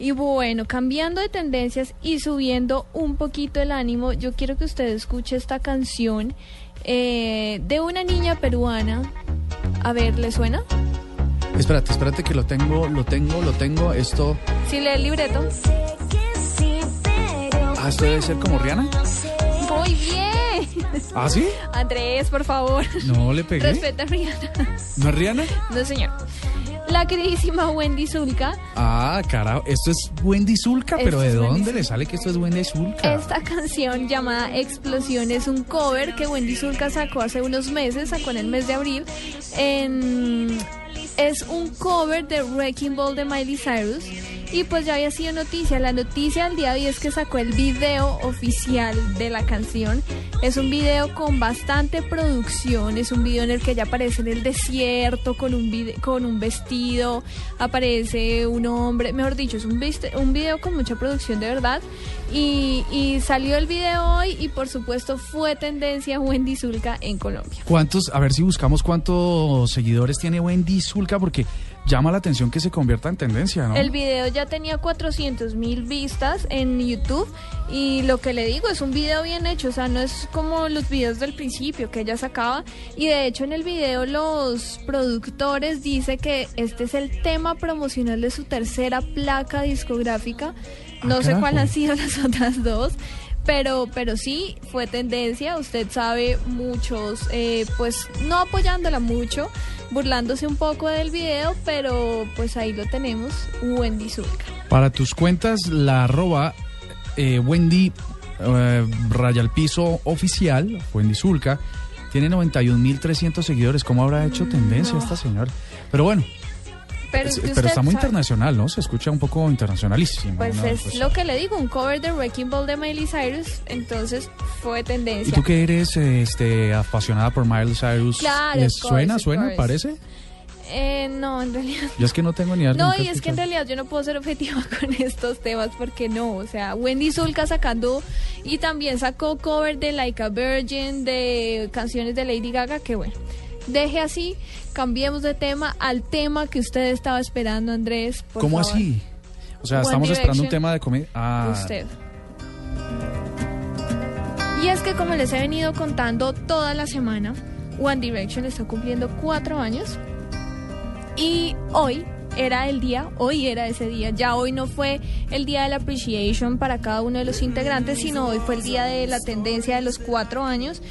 Y bueno, cambiando de tendencias y subiendo un poquito el ánimo, yo quiero que usted escuche esta canción eh, de una niña peruana. A ver, ¿le suena? Espérate, espérate que lo tengo, lo tengo, lo tengo. Esto. Si lee el libreto. Ah, esto debe ser como Rihanna. Muy bien. ¿Ah, sí? Andrés, por favor. No le pegué. Respeta a Rihanna. ¿No es Rihanna? No, señor. La queridísima Wendy Zulka. Ah, carajo. Esto es Wendy Zulka, pero ¿de dónde le sale que esto es Wendy Zulka? Esta canción llamada Explosión es un cover que Wendy Zulka sacó hace unos meses, sacó en el mes de abril. En- es un cover de Wrecking Ball de Miley Cyrus. Y pues ya había sido noticia. La noticia del día de hoy es que sacó el video oficial de la canción. Es un video con bastante producción. Es un video en el que ella aparece en el desierto con un, con un vestido. Aparece un hombre. Mejor dicho, es un, un video con mucha producción de verdad. Y, y salió el video hoy y por supuesto fue tendencia Wendy Zulka en Colombia. ¿Cuántos? A ver si buscamos cuántos seguidores tiene Wendy Zulka, porque llama la atención que se convierta en tendencia, ¿no? El video ya tenía 400 mil vistas en YouTube y lo que le digo es un video bien hecho, o sea, no es como los videos del principio que ella sacaba y de hecho en el video los productores dice que este es el tema promocional de su tercera placa discográfica. No Ah, sé cuál han sido las otras dos. Pero, pero sí, fue tendencia, usted sabe, muchos, eh, pues no apoyándola mucho, burlándose un poco del video, pero pues ahí lo tenemos, Wendy Zulka. Para tus cuentas, la arroba eh, Wendy eh, raya al piso oficial, Wendy Zulka, tiene 91.300 seguidores. ¿Cómo habrá hecho tendencia esta señora? Pero bueno, Pero, es- pero está muy sabe, internacional, ¿no? Se escucha un poco internacionalísimo. Pues es Pues- lo que le digo, un cover de Wrecking Ball de Miley Cyrus, entonces fue ¿Y tendencia. tú que eres este, apasionada por Miley Cyrus? Claro, ¿Les of course, suena, suena, parece? Eh, no, en realidad Yo es que no tengo ni idea. No, y es que en realidad yo no puedo ser objetiva con estos temas porque no, o sea, Wendy Zulka sacando y también sacó cover de Like a Virgin, de canciones de Lady Gaga, que bueno, deje así, cambiemos de tema al tema que usted estaba esperando, Andrés. por ¿Cómo favor. así? O sea, One estamos esperando un Direction. tema de comedia. Ah, Usted. Y es que como les he venido contando toda la semana, One Direction está cumpliendo cuatro años. Y hoy era el día, hoy era ese día. Ya hoy no fue el día de la appreciation para cada uno de los integrantes, sino hoy fue el día de la tendencia de los cuatro años.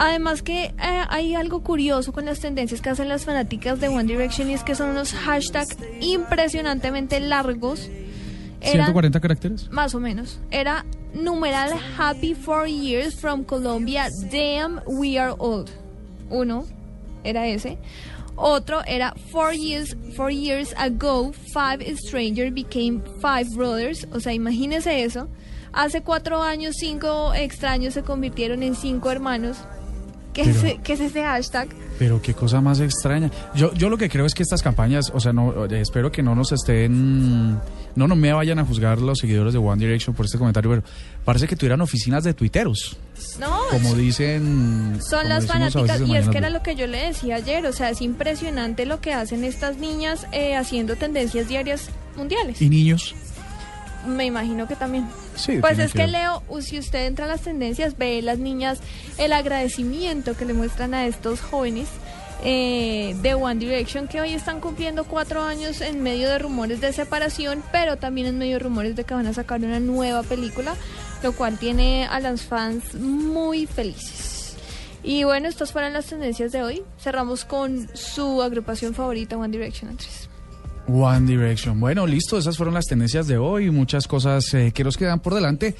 Además que eh, hay algo curioso con las tendencias que hacen las fanáticas de One Direction y es que son unos hashtags impresionantemente largos. Eran- 140 caracteres. más o menos. Era numeral Happy Four Years from Colombia. Damn, we are old. Uno era ese. Otro era Four years, four years ago, five strangers became five brothers. O sea, imagínese eso. Hace cuatro años, cinco extraños se convirtieron en cinco hermanos. ¿Qué, Pero- es, qué es ese hashtag? Pero qué cosa más extraña. Yo, yo lo que creo es que estas campañas, o sea, no, espero que no nos estén, no, no me vayan a juzgar los seguidores de One Direction por este comentario, pero parece que tuvieran oficinas de tuiteros, No, como dicen. Son las fanáticas y es que era lo que yo le decía ayer, o sea, es impresionante lo que hacen estas niñas eh, haciendo tendencias diarias mundiales. ¿Y niños? Me imagino que también. Sí. Pues es que Leo, si usted entra a las tendencias, ve las niñas el agradecimiento que le muestran a estos jóvenes eh, de One Direction que hoy están cumpliendo cuatro años en medio de rumores de separación, pero también en medio de rumores de que van a sacar una nueva película, lo cual tiene a las fans muy felices. Y bueno, estas fueron las tendencias de hoy. Cerramos con su agrupación favorita, One Direction, Andrés. One Direction. Bueno, listo, esas fueron las tendencias de hoy, muchas cosas eh, que nos quedan por delante.